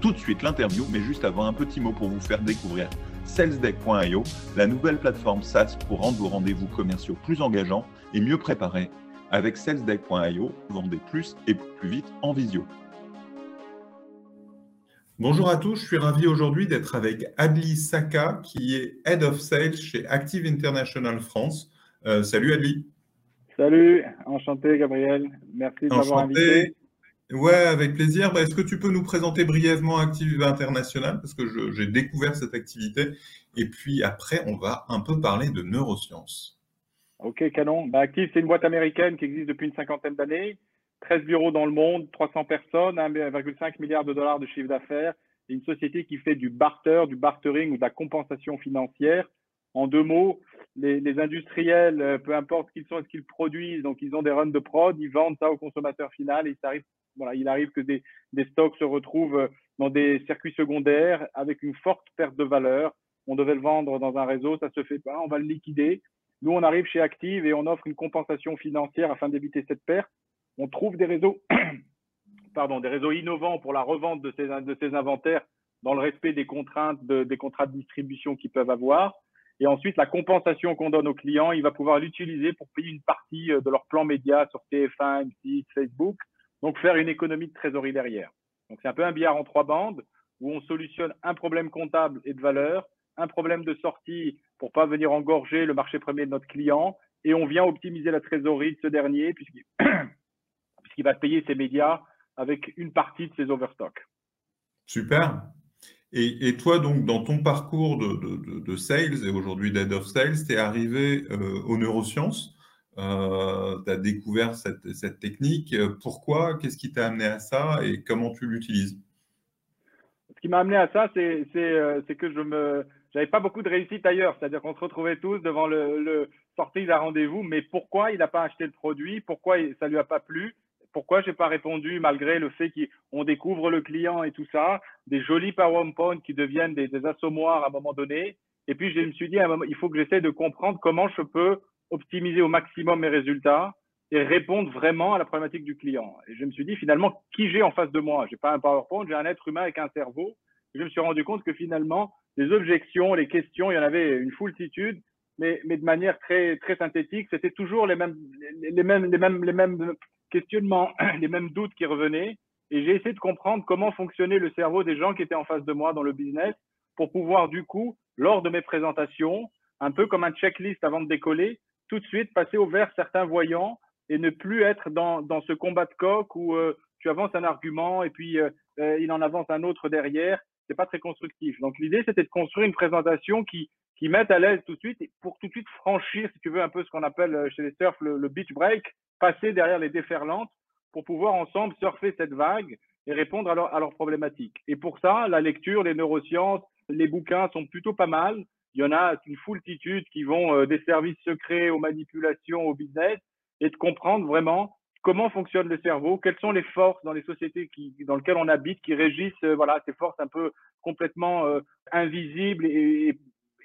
tout de suite l'interview, mais juste avant un petit mot pour vous faire découvrir salesdeck.io, la nouvelle plateforme SaaS pour rendre vos rendez-vous commerciaux plus engageants et mieux préparés. Avec salesdeck.io, vendez plus et plus vite en visio. Bonjour à tous, je suis ravi aujourd'hui d'être avec Adli Saka, qui est Head of Sales chez Active International France. Euh, salut Adli. Salut, enchanté Gabriel. Merci de m'avoir invité. Ouais, avec plaisir. Bah, est-ce que tu peux nous présenter brièvement Active International? Parce que j'ai découvert cette activité et puis après on va un peu parler de neurosciences. Ok, canon. Bah, Active, c'est une boîte américaine qui existe depuis une cinquantaine d'années, 13 bureaux dans le monde, 300 personnes, 1,5 milliard de dollars de chiffre d'affaires. Une société qui fait du barter, du bartering ou de la compensation financière. En deux mots, les, industriels, euh, peu importe qui sont, ce qu'ils produisent, donc ils ont des runs de prod, ils vendent ça au consommateur final et ça arrive voilà, il arrive que des, stocks se retrouvent euh, dans des circuits secondaires avec une forte perte de valeur. On devait le vendre dans un réseau, ça se fait pas, on va le liquider. Nous, on arrive chez Active et on offre une compensation financière afin d'éviter cette perte. On trouve des réseaux, pardon, des réseaux innovants pour la revente de ces, inventaires dans le respect des contraintes des contrats de distribution qu'ils peuvent avoir. Et ensuite, la compensation qu'on donne aux clients, il va pouvoir l'utiliser pour payer une partie euh, de leur plan média sur TF1, M6, Facebook donc, faire une économie de trésorerie derrière. Donc, c'est un peu un billard en trois bandes où on solutionne un problème comptable et de valeur, un problème de sortie pour pas venir engorger le marché premier de notre client et on vient optimiser la trésorerie de ce dernier puisqu'il va payer ses médias avec une partie de ses overstocks. Super. Et, toi, donc, dans ton parcours de, sales et aujourd'hui d'head of sales, tu es arrivé euh, aux neurosciences euh, tu as découvert cette, technique. Pourquoi? Qu'est-ce qui t'a amené à ça? Et comment tu l'utilises? Ce qui m'a amené à ça, c'est euh, que je me j'avais pas beaucoup de réussite ailleurs. C'est-à-dire qu'on se retrouvait tous devant le, le sortie d'un rendez-vous, mais pourquoi il n'a pas acheté le produit? Pourquoi ça lui a pas plu? Pourquoi j'ai pas répondu malgré le fait qu'on découvre le client et tout ça, des jolis PowerPoint qui deviennent des, des assommoirs à un moment donné. Et puis je me suis dit, il faut que j'essaie de comprendre comment je peux optimiser au maximum mes résultats et répondre vraiment à la problématique du client. Et je me suis dit finalement qui j'ai en face de moi? J'ai pas un PowerPoint, j'ai un être humain avec un cerveau. Et je me suis rendu compte que finalement les objections, les questions, il y en avait une foultitude, mais, mais de manière très très synthétique, c'était toujours les mêmes les mêmes les mêmes les mêmes questionnements, les mêmes doutes qui revenaient. Et j'ai essayé de comprendre comment fonctionnait le cerveau des gens qui étaient en face de moi dans le business pour pouvoir du coup, lors de mes présentations, un peu comme un checklist avant de décoller, tout de suite passer au vert certains voyants et ne plus être dans, dans ce combat de coq où euh, tu avances un argument et puis euh, euh, il en avance un autre derrière. C'est pas très constructif. Donc l'idée c'était de construire une présentation qui qui mette à l'aise tout de suite pour tout de suite franchir, si tu veux, un peu ce qu'on appelle chez les surfs le, beach break, passer derrière les déferlantes pour pouvoir ensemble surfer cette vague et répondre à, leur, à leurs problématiques. Et pour ça, la lecture, les neurosciences, les bouquins sont plutôt pas mal il y en a une foultitude qui vont euh, des services secrets aux manipulations, au business, et de comprendre vraiment comment fonctionne le cerveau, quelles sont les forces dans les sociétés qui, dans lesquelles on habite, qui régissent euh, voilà, ces forces un peu complètement euh, invisibles et,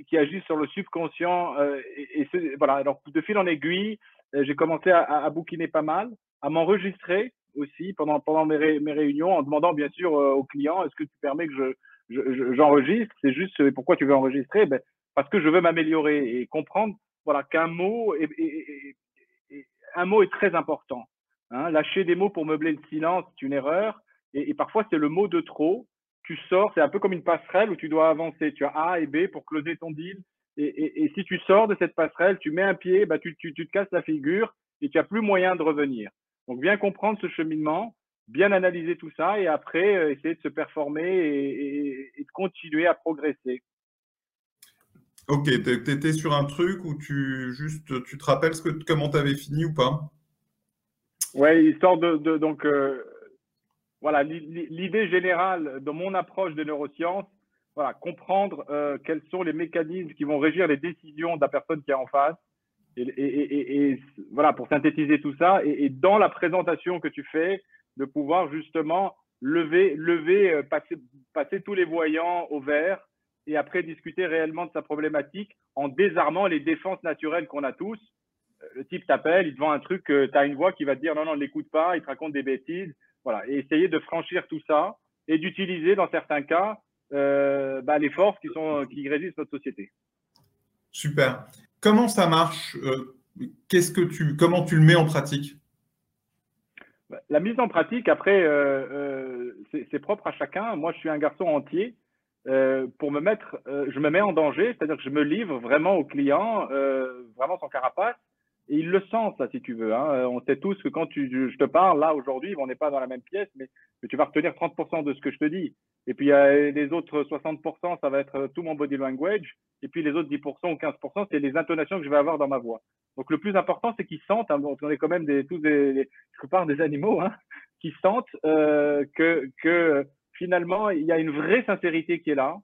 qui agissent sur le subconscient. et, voilà, alors de fil en aiguille, j'ai commencé à, bouquiner pas mal, à m'enregistrer aussi pendant, pendant mes, mes, réunions, en demandant bien sûr aux clients, est-ce que tu permets que je, j'enregistre, c'est juste pourquoi tu veux enregistrer? Ben, parce que je veux m'améliorer et comprendre voilà, qu'un mot est, un mot est très important. Hein. Lâcher des mots pour meubler le silence, c'est une erreur. Et, parfois, c'est le mot de trop. Tu sors, c'est un peu comme une passerelle où tu dois avancer. Tu as A et B pour closer ton deal. Et, si tu sors de cette passerelle, tu mets un pied, bah, tu, tu, tu te casses la figure et tu n'as plus moyen de revenir. Donc, bien comprendre ce cheminement, bien analyser tout ça et après, euh, essayer de se performer et de continuer à progresser. Ok, tu étais sur un truc où tu juste tu te rappelles ce que, comment tu avais fini ou pas? Oui, histoire de, donc euh, voilà l'idée générale de mon approche des neurosciences, voilà, comprendre euh, quels sont les mécanismes qui vont régir les décisions de la personne qui est en face. Et, voilà, pour synthétiser tout ça, et, dans la présentation que tu fais, de pouvoir justement lever, lever euh, passer, passer tous les voyants au vert et après discuter réellement de sa problématique en désarmant les défenses naturelles qu'on a tous. Euh, le type t'appelle, il te vend un truc, tu as une voix qui va te dire non, non, ne l'écoute pas, il te raconte des bêtises. Voilà, et essayer de franchir tout ça et d'utiliser dans certains cas euh, bah, les forces qui, sont, qui résistent notre société. Super. Comment ça marche euh, Qu'est-ce que tu, Comment tu le mets en pratique? Bah, La mise en pratique, après, euh, c'est propre à chacun. Moi, je suis un garçon entier. Pour me mettre, je me mets en danger, c'est-à-dire que je me livre vraiment au client, vraiment sans carapace. Et il le sent, ça, si tu veux. Hein. On sait tous que quand tu, je te parle, là, aujourd'hui, on n'est pas dans la même pièce, mais, tu vas retenir 30% de ce que je te dis. Et puis, les autres 60%, ça va être tout mon body language. Et puis, les autres 10% ou 15%, c'est les intonations que je vais avoir dans ma voix. Donc, le plus important, c'est qu'ils sentent, hein, on est quand même des, tous des, je parle des animaux, hein, qui sentent euh, que, que finalement, il y a une vraie sincérité qui est là.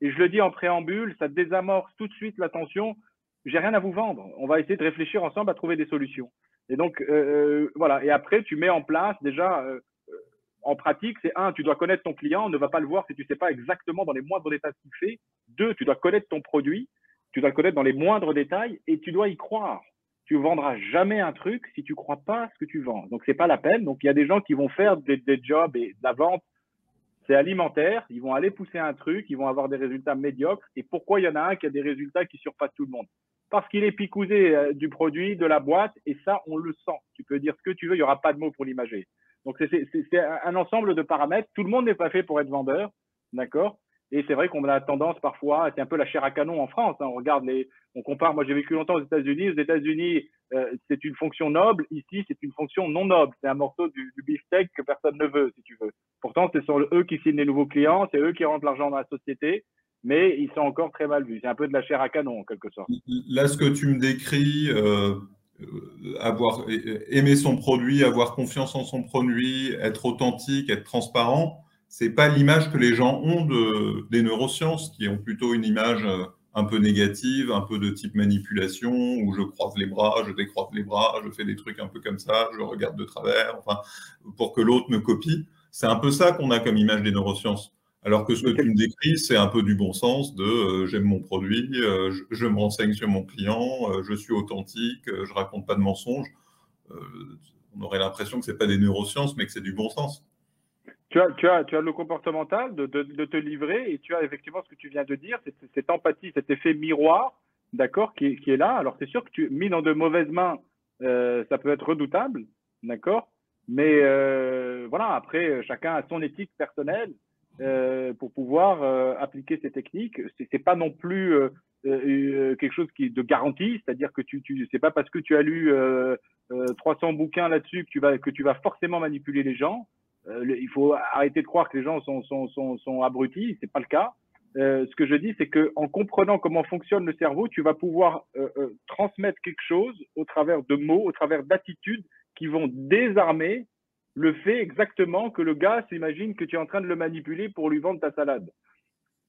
Et je le dis en préambule, ça désamorce tout de suite l'attention. J'ai rien à vous vendre. On va essayer de réfléchir ensemble à trouver des solutions. Et donc, euh, euh voilà. Et après, tu mets en place déjà euh, en pratique, c'est un, tu dois connaître ton client, ne va pas le voir si tu ne sais pas exactement dans les moindres détails ce qu'il fait. Deux, tu dois connaître ton produit, tu dois le connaître dans les moindres détails et tu dois y croire. Tu ne vendras jamais un truc si tu ne crois pas ce que tu vends. Donc, ce n'est pas la peine. Donc, il y a des gens qui vont faire des, jobs et de la vente, c'est alimentaire. Ils vont aller pousser un truc, ils vont avoir des résultats médiocres. Et pourquoi il y en a un qui a des résultats qui surpassent tout le monde? Parce qu'il est picousé euh, du produit, de la boîte, et ça, on le sent. Tu peux dire ce que tu veux, il n'y aura pas de mots pour l'imager. Donc, c'est un ensemble de paramètres. Tout le monde n'est pas fait pour être vendeur, d'accord? Et c'est vrai qu'on a tendance parfois, c'est un peu la chair à canon en France. Hein. on regarde les, on compare. Moi, j'ai vécu longtemps aux États-Unis. Aux États-Unis, euh, c'est une fonction noble. Ici, c'est une fonction non noble. C'est un morceau du, du beefsteak que personne ne veut, si tu veux. Pourtant, c'est sur eux qui signent les nouveaux clients, c'est eux qui rentrent l'argent dans la société mais ils sont encore très mal vus. C'est un peu de la chair à canon, en quelque sorte. Là, ce que tu me décris, euh, avoir aimer son produit, avoir confiance en son produit, être authentique, être transparent, c'est pas l'image que les gens ont de, des neurosciences, qui ont plutôt une image euh, un peu négative, un peu de type manipulation, où je croise les bras, je décroise les bras, je fais des trucs un peu comme ça, je regarde de travers, enfin, pour que l'autre me copie. C'est un peu ça qu'on a comme image des neurosciences. Alors que ce que tu me décris, c'est un peu du bon sens de euh, j'aime mon produit, euh, je, me renseigne sur mon client, euh, je suis authentique, je raconte pas de mensonges. on aurait l'impression que ce n'est pas des neurosciences, mais que c'est du bon sens. Tu as, tu as, tu as le comportemental de, de, te livrer et tu as effectivement ce que tu viens de dire, cette empathie, cet effet miroir, d'accord, qui, qui, est là. Alors c'est sûr que tu mis dans de mauvaises mains, ça peut être redoutable, d'accord, mais voilà, après chacun a son éthique personnelle. Euh, pour pouvoir euh, appliquer ces techniques. C'est, pas non plus euh, quelque chose qui est de garantie, c'est-à-dire que tu, tu c'est pas parce que tu as lu 300 bouquins là-dessus que que tu vas forcément manipuler les gens. Il faut arrêter de croire que les gens sont sont sont, sont abrutis, c'est pas le cas. ce que je dis, c'est que en comprenant comment fonctionne le cerveau, tu vas pouvoir transmettre quelque chose au travers de mots, au travers d'attitudes qui vont désarmer le fait exactement que le gars s'imagine que tu es en train de le manipuler pour lui vendre ta salade.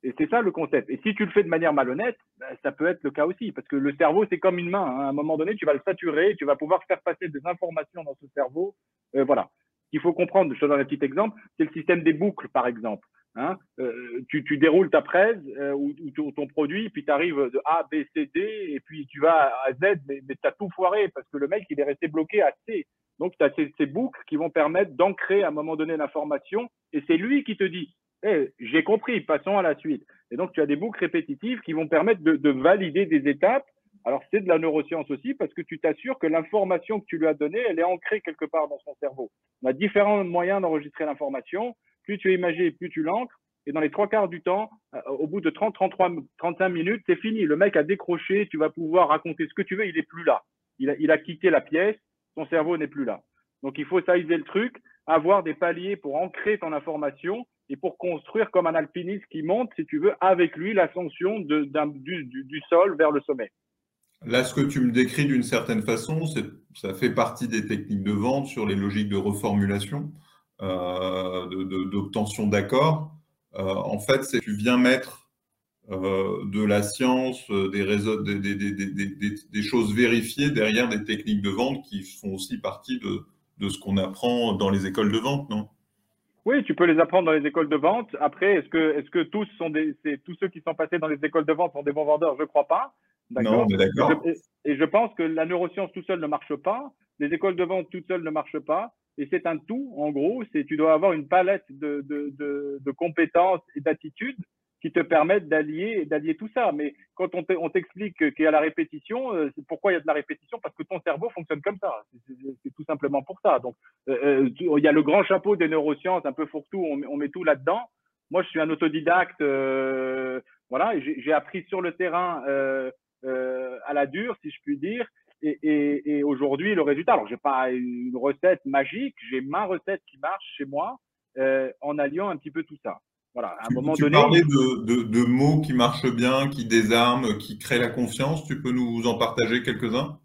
Et c'est ça le concept. Et si tu le fais de manière malhonnête, ben, ça peut être le cas aussi, parce que le cerveau, c'est comme une main. Hein. À un moment donné, tu vas le saturer, tu vas pouvoir faire passer des informations dans ce cerveau. Euh, voilà. Il faut comprendre, je te donne un petit exemple, c'est le système des boucles, par exemple. Hein. Euh, tu, déroules ta presse euh, ou, ton produit, puis tu arrives de A, B, C, D, et puis tu vas à Z, mais, mais tu as tout foiré parce que le mec, il est resté bloqué à C. Donc, tu as ces, boucles qui vont permettre d'ancrer à un moment donné l'information et c'est lui qui te dit hey, eh, J'ai compris, passons à la suite. Et donc, tu as des boucles répétitives qui vont permettre de, valider des étapes. Alors, c'est de la neuroscience aussi parce que tu t'assures que l'information que tu lui as donnée, elle est ancrée quelque part dans son cerveau. On a différents moyens d'enregistrer l'information. Plus tu es imagé, plus tu l'ancres. Et dans les trois quarts du temps, euh, au bout de 30, 33, 35 minutes, c'est fini. Le mec a décroché, tu vas pouvoir raconter ce que tu veux, il est plus là. Il il a quitté la pièce, ton cerveau n'est plus là. Donc il faut sizer le truc, avoir des paliers pour ancrer ton information et pour construire comme un alpiniste qui monte, si tu veux, avec lui l'ascension du, du, sol vers le sommet. Là, ce que tu me décris d'une certaine façon, ça fait partie des techniques de vente sur les logiques de reformulation, euh, d'obtention d'accords. en fait, c'est tu viens mettre de la science, des, réseaux, des, choses vérifiées derrière des techniques de vente qui font aussi partie de, ce qu'on apprend dans les écoles de vente, non? Oui, tu peux les apprendre dans les écoles de vente. Après, est-ce que, est-ce que tous sont des, tous ceux qui sont passés dans les écoles de vente sont des bons vendeurs? Je ne crois pas. D'accord. Et, je pense que la neuroscience tout seul ne marche pas. Les écoles de vente toutes seules ne marchent pas. Et c'est un tout, en gros. C'est, tu dois avoir une palette de, de, de, de compétences et d'attitudes qui te permettent d'allier d'allier tout ça. Mais quand on t'explique qu'il y a la répétition, euh, pourquoi il y a de la répétition? Parce que ton cerveau fonctionne comme ça. C'est tout simplement pour ça. Donc, euh, euh, il y a le grand chapeau des neurosciences, un peu fourre-tout, on, on, met tout là-dedans. Moi, je suis un autodidacte, voilà, j'ai appris sur le terrain à la dure, si je puis dire. Et, et, et aujourd'hui, le résultat, alors j'ai pas une recette magique, j'ai ma recette qui marche chez moi en alliant un petit peu tout ça. Voilà, à un moment tu donné. parlais de, de, de, mots qui marchent bien, qui désarment, qui créent la confiance. Tu peux nous en partager quelques-uns?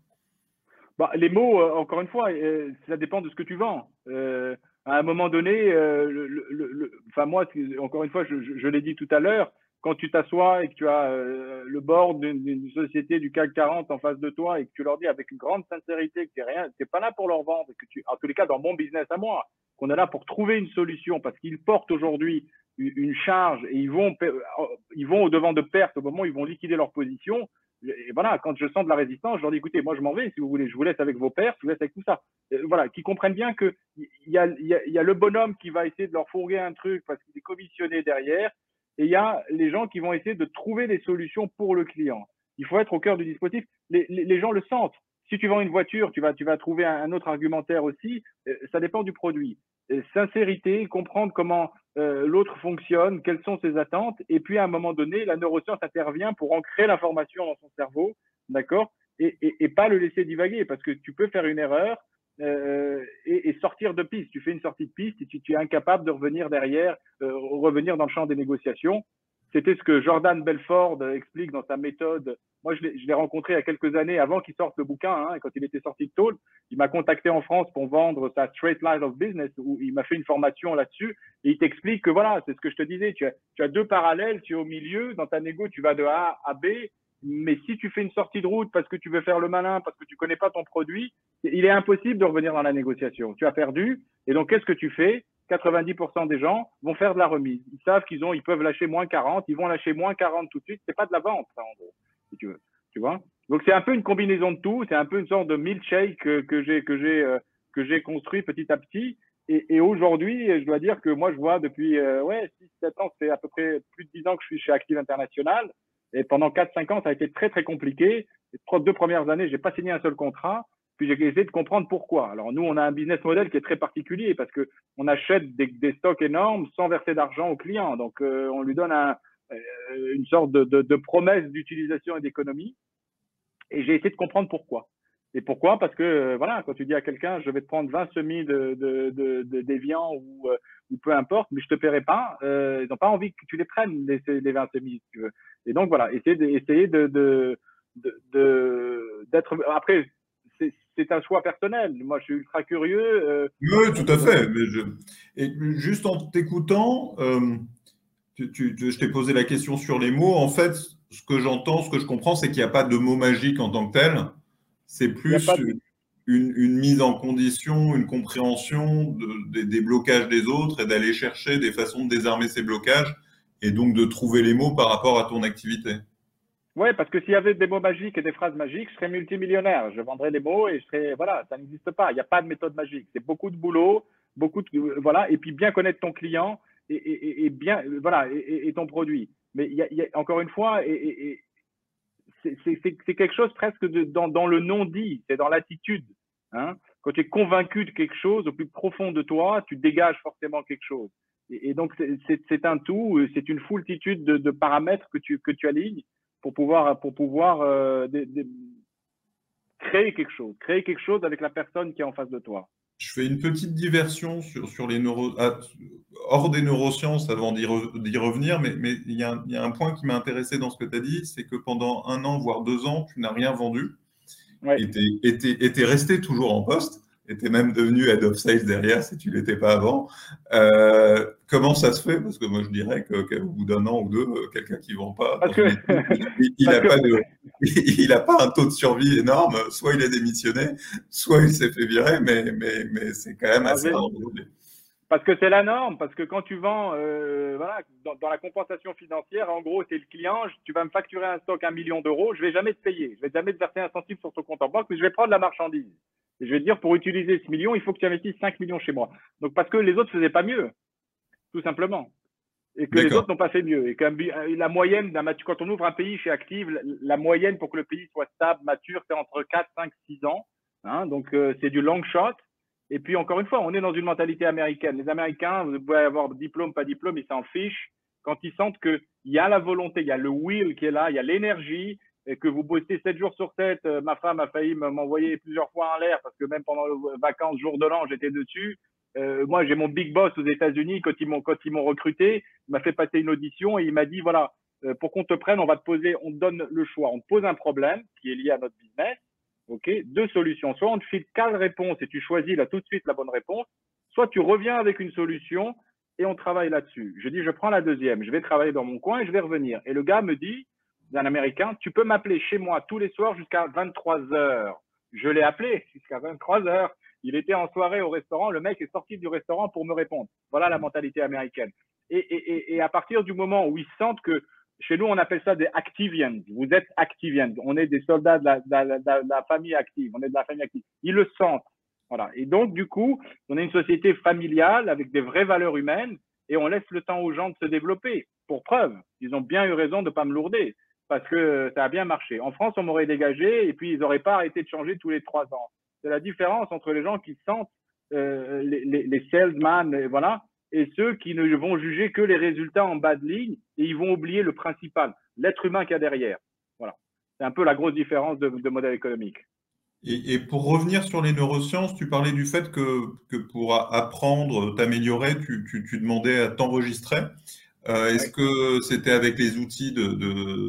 Bah, Les mots, euh, encore une fois, euh, ça dépend de ce que tu vends. Euh, à un moment donné, euh, le, le, enfin moi, encore une fois, je, je, je l'ai dit tout à l'heure, quand tu t'assois et que tu as le board d'une société du CAC 40 en face de toi et que tu leur dis avec une grande sincérité que tu n'es pas là pour leur vendre, que tu, en tous les cas dans mon business à moi, qu'on est là pour trouver une solution parce qu'ils portent aujourd'hui une charge et ils vont, ils vont au devant de pertes au moment où ils vont liquider leur position. Et voilà, quand je sens de la résistance, je leur dis écoutez, moi je m'en vais, si vous voulez, je vous laisse avec vos pertes, je vous laisse avec tout ça. voilà, qui comprennent bien que il y a, y, a, y a le bonhomme qui va essayer de leur fourguer un truc parce qu'il est commissionné derrière, et il y a les gens qui vont essayer de trouver des solutions pour le client. Il faut être au cœur du dispositif. Les, gens le sentent. Si tu vends une voiture, tu vas, trouver un, autre argumentaire aussi. Euh, ça dépend du produit. Sincérité, comprendre comment euh, l'autre fonctionne, quelles sont ses attentes, et puis à un moment donné, la neuroscience intervient pour ancrer l'information dans son cerveau, d'accord, et, pas le laisser divaguer, parce que tu peux faire une erreur euh, et, et, sortir de piste. Tu fais une sortie de piste et tu, tu es incapable de revenir derrière, euh, revenir dans le champ des négociations. C'était ce que Jordan Belford explique dans sa méthode. Moi, je l'ai rencontré il y a quelques années avant qu'il sorte le bouquin, hein, quand il était sorti de Tôle. Il m'a contacté en France pour vendre sa Straight Line of Business, où il m'a fait une formation là-dessus. Et il t'explique que voilà, c'est ce que je te disais, tu as, tu as deux parallèles, tu es au milieu, dans ta négo, tu vas de A à B. Mais si tu fais une sortie de route parce que tu veux faire le malin, parce que tu connais pas ton produit, il est impossible de revenir dans la négociation. Tu as perdu. Et donc, qu'est-ce que tu fais? 90% des gens vont faire de la remise. Ils savent qu'ils ont, ils peuvent lâcher moins 40, ils vont lâcher moins 40 tout de suite. C'est pas de la vente, ça, en gros, si tu veux. Tu vois? Donc, c'est un peu une combinaison de tout. C'est un peu une sorte de milkshake que, j'ai, que j'ai, euh, que j'ai construit petit à petit. Et, aujourd'hui, je dois dire que moi, je vois depuis, euh, ouais, 6, 7 ans, c'est à peu près plus de 10 ans que je suis chez Active International. Et pendant 4, 5 ans, ça a été très, très compliqué. Les deux premières années, j'ai pas signé un seul contrat. Puis j'ai essayé de comprendre pourquoi. Alors nous, on a un business model qui est très particulier parce que on achète des, stocks énormes sans verser d'argent au client. Donc euh, on lui donne euh, une sorte de promesse d'utilisation et d'économie. Et j'ai essayé de comprendre pourquoi. Et pourquoi? Parce que euh, voilà, quand tu dis à quelqu'un, je vais te prendre 20 semis de, de, de, de déviants ou, ou peu importe, mais je te paierai pas, ils n'ont pas envie que tu les prennes les, les 20 semis, si tu veux. Et donc voilà, essayer de, essayer de, de d'être après c'est un choix personnel. Moi, je suis ultra curieux. Euh, oui, tout à fait. Mais je... Et juste en t'écoutant, euh, je t'ai posé la question sur les mots. En fait, ce que j'entends, ce que je comprends, c'est qu'il n'y a pas de mots magiques en tant que tel. C'est plus une, une, mise en condition, une compréhension de, des blocages des autres et d'aller chercher des façons de désarmer ces blocages et donc de trouver les mots par rapport à ton activité. Oui, parce que s'il y avait des mots magiques et des phrases magiques, je serais multimillionnaire. Je vendrais les mots et je serais, voilà, ça n'existe pas. Il n'y a pas de méthode magique. C'est beaucoup de boulot, beaucoup de, voilà, et puis bien connaître ton client et, et, et bien, voilà, et, ton produit. Mais il y a, il y a encore une fois, et, c'est quelque chose presque dans, le non-dit, c'est dans l'attitude. Hein. Quand tu es convaincu de quelque chose au plus profond de toi, tu dégages forcément quelque chose. Et, donc c'est un tout, c'est une foultitude de, paramètres que tu, que tu alignes pour pouvoir, pour pouvoir euh, créer quelque chose, créer quelque chose avec la personne qui est en face de toi. Je fais une petite diversion sur, sur les neuro... Ah, hors des neurosciences avant d'y revenir, mais, mais il, y a un, il y a un point qui m'a intéressé dans ce que tu as dit, c'est que pendant un an, voire deux ans, tu n'as rien vendu ouais. et tu es resté toujours en poste. Es même devenu head of sales derrière si tu l'étais pas avant. Euh, comment ça se fait? Parce que moi, je dirais qu'au bout d'un an ou deux, quelqu'un qui vend pas, il n'a pas, a pas un taux de survie énorme. Soit il a démissionné, soit il s'est fait virer, mais, mais, mais c'est quand même ah, assez rare parce que c'est la norme, parce que quand tu vends, euh, voilà, dans, la compensation financière, en gros, c'est le client, tu vas me facturer un stock un million d'euros, je vais jamais te payer, je vais jamais te verser un centime sur ton compte en banque, mais je vais prendre la marchandise. Et je vais te dire, pour utiliser ce million, il faut que tu investisses 5 millions chez moi. Donc, parce que les autres faisaient pas mieux, tout simplement. Et que les autres n'ont pas fait mieux. Et que euh, la moyenne, quand on ouvre un pays chez Active, la moyenne pour que le pays soit stable, mature, c'est entre 4, 5, 6 ans. Hein, donc, euh, c'est du long shot. Et puis, encore une fois, on est dans une mentalité américaine. Les Américains, vous pouvez avoir diplôme, pas diplôme, ils s'en fichent. Quand ils sentent qu'il y a la volonté, il y a le will qui est là, il y a l'énergie, et que vous bossez 7 jours sur 7, euh, ma femme a failli m'envoyer plusieurs fois en l'air parce que même pendant les vacances, jour de l'an, j'étais dessus. Euh, moi, j'ai mon big boss aux États-Unis quand ils m'ont quand ils m'ont recruté, il m'a fait passer une audition et il m'a dit voilà, euh, pour qu'on te prenne, on va te poser, on te donne le choix, on te pose un problème qui est lié à notre business OK Deux solutions. Soit on te file quatre réponses et tu choisis là tout de suite la bonne réponse, soit tu reviens avec une solution et on travaille là-dessus. Je dis, je prends la deuxième, je vais travailler dans mon coin et je vais revenir. Et le gars me dit, un Américain, tu peux m'appeler chez moi tous les soirs jusqu'à 23 heures. Je l'ai appelé jusqu'à 23 heures. Il était en soirée au restaurant, le mec est sorti du restaurant pour me répondre. Voilà la mentalité américaine. Et, et, et à partir du moment où ils sentent que chez nous, on appelle ça des Activians. Vous êtes Activians. On est des soldats de la, famille active. On est de la famille active. Ils le sentent. Voilà. Et donc, du coup, on est une société familiale avec des vraies valeurs humaines et on laisse le temps aux gens de se développer. Pour preuve, ils ont bien eu raison de ne pas me lourder parce que ça a bien marché. En France, on m'aurait dégagé et puis ils n'auraient pas arrêté de changer tous les trois ans. C'est la différence entre les gens qui sentent euh, les, les, les salesmen, voilà, et ceux qui ne vont juger que les résultats en bas de ligne et ils vont oublier le principal, l'être humain qu'il y a derrière. Voilà. C'est un peu la grosse différence de, modèle économique. Et, pour revenir sur les neurosciences, tu parlais du fait que, que pour apprendre, t'améliorer, tu, tu, demandais à t'enregistrer. Euh, est-ce que c'était avec les outils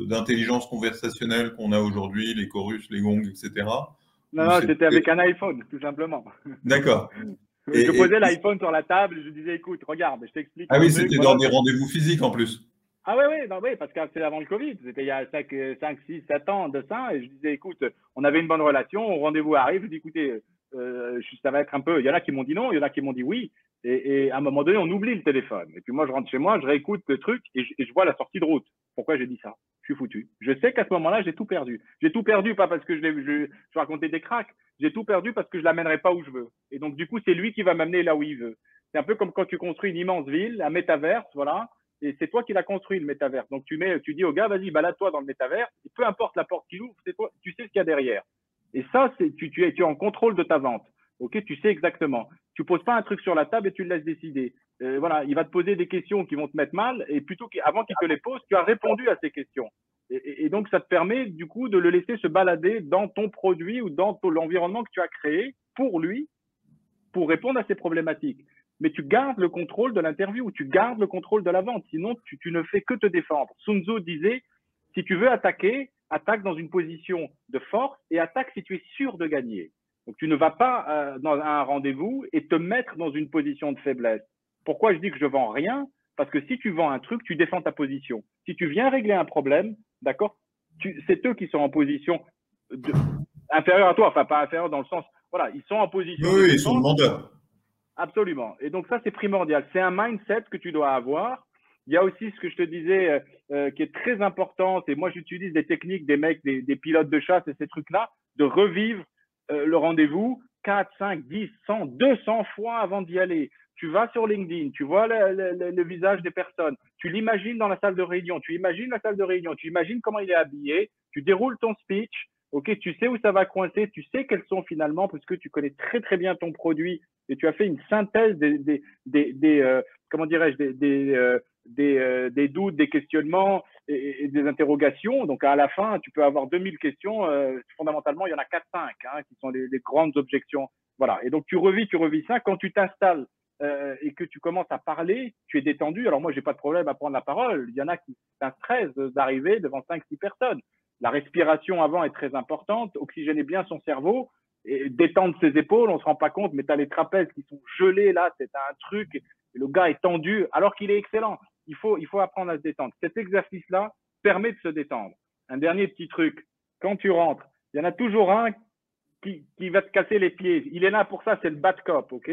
d'intelligence de, conversationnelle qu'on a aujourd'hui, les chorus, les gongs, etc. Non, non, c'était avec un iPhone, tout simplement. D'accord. je posais l'iPhone sur la table, je disais, écoute, regarde, je t'explique. Ah oui, c'était dans des rendez-vous physiques en plus. Ah oui, oui, oui, parce que c'est avant le Covid. C'était il y a 5, 5, 6, 7 ans de ça. Et je disais, écoute, on avait une bonne relation, au rendez-vous arrive. Je dis, écoutez, euh, ça va être un peu. Il y en a qui m'ont dit non, il y en a qui m'ont dit oui. Et, à un moment donné, on oublie le téléphone. Et puis moi, je rentre chez moi, je réécoute le truc et je, vois la sortie de route. Pourquoi j'ai dit ça? Je suis foutu. Je sais qu'à ce moment-là, j'ai tout perdu. J'ai tout perdu, pas parce que je, je, je racontais des cracks. J'ai tout perdu parce que je l'amènerai pas où je veux. Et donc, du coup, c'est lui qui va m'amener là où il veut. C'est un peu comme quand tu construis une immense ville, un métaverse, voilà. Et c'est toi qui l'as construit, le métaverse. Donc, tu mets, tu dis au gars, vas-y, balade-toi dans le métaverse. Peu importe la porte qu'il ouvre, c'est toi, tu sais ce qu'il y a derrière. Et ça, c'est, tu, tu es, tu es en contrôle de ta vente. Ok, tu sais exactement. Tu poses pas un truc sur la table et tu le laisses décider. Euh, voilà, il va te poser des questions qui vont te mettre mal et plutôt qu'avant qu'il te les pose, tu as répondu à ces questions. Et, donc ça te permet du coup de le laisser se balader dans ton produit ou dans l'environnement que tu as créé pour lui, pour répondre à ses problématiques. Mais tu gardes le contrôle de l'interview, tu gardes le contrôle de la vente. Sinon, tu, tu ne fais que te défendre. Sun Tzu disait, si tu veux attaquer, attaque dans une position de force et attaque si tu es sûr de gagner. Donc, tu ne vas pas euh, dans un rendez-vous et te mettre dans une position de faiblesse. Pourquoi je dis que je vends rien? Parce que si tu vends un truc, tu défends ta position. Si tu viens régler un problème, d'accord C'est eux qui sont en position de, inférieure à toi. Enfin, pas inférieure dans le sens, voilà, ils sont en position. Oui, ils sont demandeurs. Absolument. Et donc, ça, c'est primordial. C'est un mindset que tu dois avoir. Il y a aussi ce que je te disais euh, euh, qui est très important. Et moi, j'utilise des techniques des mecs, des, des pilotes de chasse et ces trucs-là, de revivre euh, le rendez-vous 4, 5, 10, 100, 200 fois avant d'y aller. Tu vas sur LinkedIn, tu vois le, visage des personnes, tu l'imagines dans la salle de réunion, tu imagines la salle de réunion, tu imagines comment il est habillé, tu déroules ton speech, ok, tu sais où ça va coincer, tu sais quels sont finalement, parce que tu connais très très bien ton produit et tu as fait une synthèse des, des, des, euh, comment dirais-je, des, des, euh, des, des, doutes, des questionnements et, des interrogations. Donc à la fin, tu peux avoir 2000 questions. Euh, fondamentalement, il y en a 4-5 hein, qui sont les, grandes objections. Voilà. Et donc tu revis, tu revis ça. Quand tu t'installes euh, et que tu commences à parler, tu es détendu. Alors moi, j'ai pas de problème à prendre la parole. Il y en a qui un stress d'arriver devant 5-6 personnes. La respiration avant est très importante. Oxygéner bien son cerveau. détendre ses épaules, on se rend pas compte, mais tu as les trapèzes qui sont gelés là, c'est un truc, et le gars est tendu alors qu'il est excellent. Il faut, il faut apprendre à se détendre. Cet exercice-là permet de se détendre. Un dernier petit truc, quand tu rentres, il y en a toujours un qui, qui va te casser les pieds. Il est là pour ça, c'est le bad cop, ok?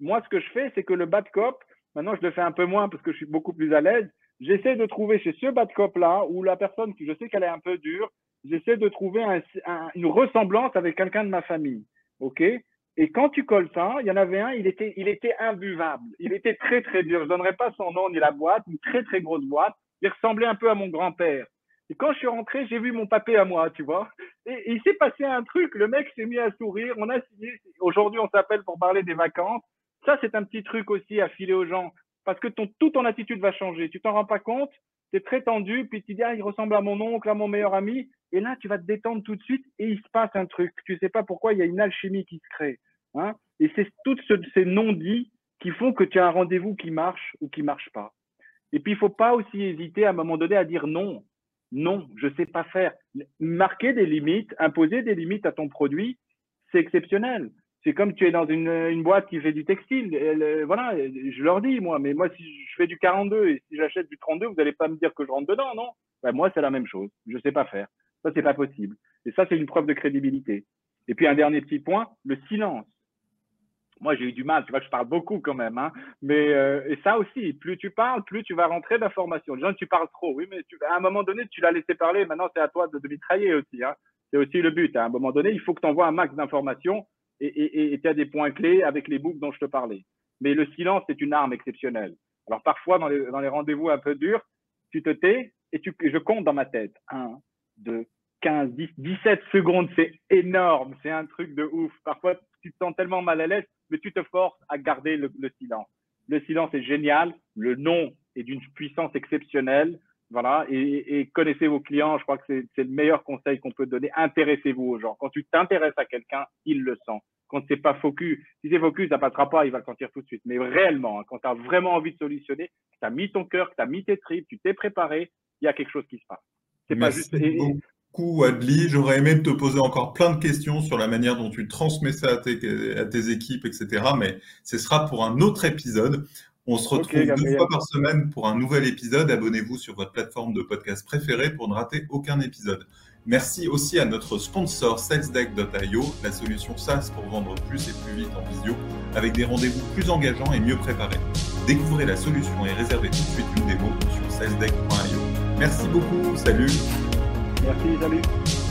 Moi, ce que je fais, c'est que le bad cop, maintenant je le fais un peu moins parce que je suis beaucoup plus à l'aise, j'essaie de trouver chez ce bad cop-là, ou la personne qui je sais qu'elle est un peu dure, j'essaie de trouver une ressemblance avec quelqu'un de ma famille. OK? Et quand tu colles ça, il y en avait un, il était, il était imbuvable. Il était très, très dur. Je ne donnerai pas son nom ni la boîte, une très, très grosse boîte. Il ressemblait un peu à mon grand-père. Et quand je suis rentré, j'ai vu mon papé à moi, tu vois. Et, il s'est passé un truc. Le mec s'est mis à sourire. On a signé. Aujourd'hui, on s'appelle pour parler des vacances. Ça, c'est un petit truc aussi à filer aux gens. Parce que ton, toute ton attitude va changer. Tu t'en rends pas compte c'est très tendu, puis tu dis, ah, il ressemble à mon oncle, à mon meilleur ami, et là, tu vas te détendre tout de suite, et il se passe un truc. Tu sais pas pourquoi, il y a une alchimie qui se crée. Hein et c'est tous ces non-dits qui font que tu as un rendez-vous qui marche ou qui marche pas. Et puis, il faut pas aussi hésiter à un moment donné à dire non. Non, je sais pas faire. Marquer des limites, imposer des limites à ton produit, c'est exceptionnel c'est comme tu es dans une, une, boîte qui fait du textile. voilà, je leur dis, moi, mais moi, si je fais du 42 et si j'achète du 32, vous n'allez pas me dire que je rentre dedans, non? Ben, Moi, c'est la même chose. Je ne sais pas faire. Ça, c'est pas possible. Et ça, c'est une preuve de crédibilité. Et puis, un dernier petit point, le silence. Moi, j'ai eu du mal, tu vois, je parle beaucoup quand même. Hein, mais euh, et ça aussi, plus tu parles, plus tu vas rentrer d'informations. Les gens, tu parles trop. Oui, mais à un moment donné, tu l'as laissé parler. Maintenant, c'est à toi de, de mitrailler aussi. Hein. C'est aussi le but. À un moment donné, il faut que tu envoies un max d'informations et tu as des points clés avec les boucles dont je te parlais. Mais le silence, c'est une arme exceptionnelle. Alors parfois, dans les, dans les rendez-vous un peu durs, tu te tais et tu, je compte dans ma tête. 1, 2, 15, 10, 17 secondes, c'est énorme, c'est un truc de ouf. Parfois, tu te sens tellement mal à l'aise, mais tu te forces à garder le, le silence. Le silence est génial, le non est d'une puissance exceptionnelle. Voilà, et, et, connaissez vos clients, je crois que c'est le meilleur conseil qu'on peut donner. Intéressez-vous aux gens. Quand tu t'intéresses à quelqu'un, il le sent. Quand c'est pas focus, si c'est focus, ça passera pas, il va le sentir tout de suite. Mais réellement, hein, quand tu as vraiment envie de solutionner, que tu as mis ton cœur, que tu as mis tes tripes, tu t'es préparé, il y a quelque chose qui se passe. C'est pas juste. Beaucoup, Adli. J'aurais aimé te poser encore plein de questions sur la manière dont tu transmets ça à tes, à tes équipes, etc. Mais ce sera pour un autre épisode. On se retrouve deux fois par semaine pour un nouvel épisode. Abonnez-vous sur votre plateforme de podcast préférée pour ne rater aucun épisode. Merci aussi à notre sponsor salesdeck.io, la solution SaaS pour vendre plus et plus vite en visio, avec des rendez-vous plus engageants et mieux préparés. Découvrez la solution et réservez tout de suite une démo sur salesdeck.io. Merci beaucoup, salut Merci, salut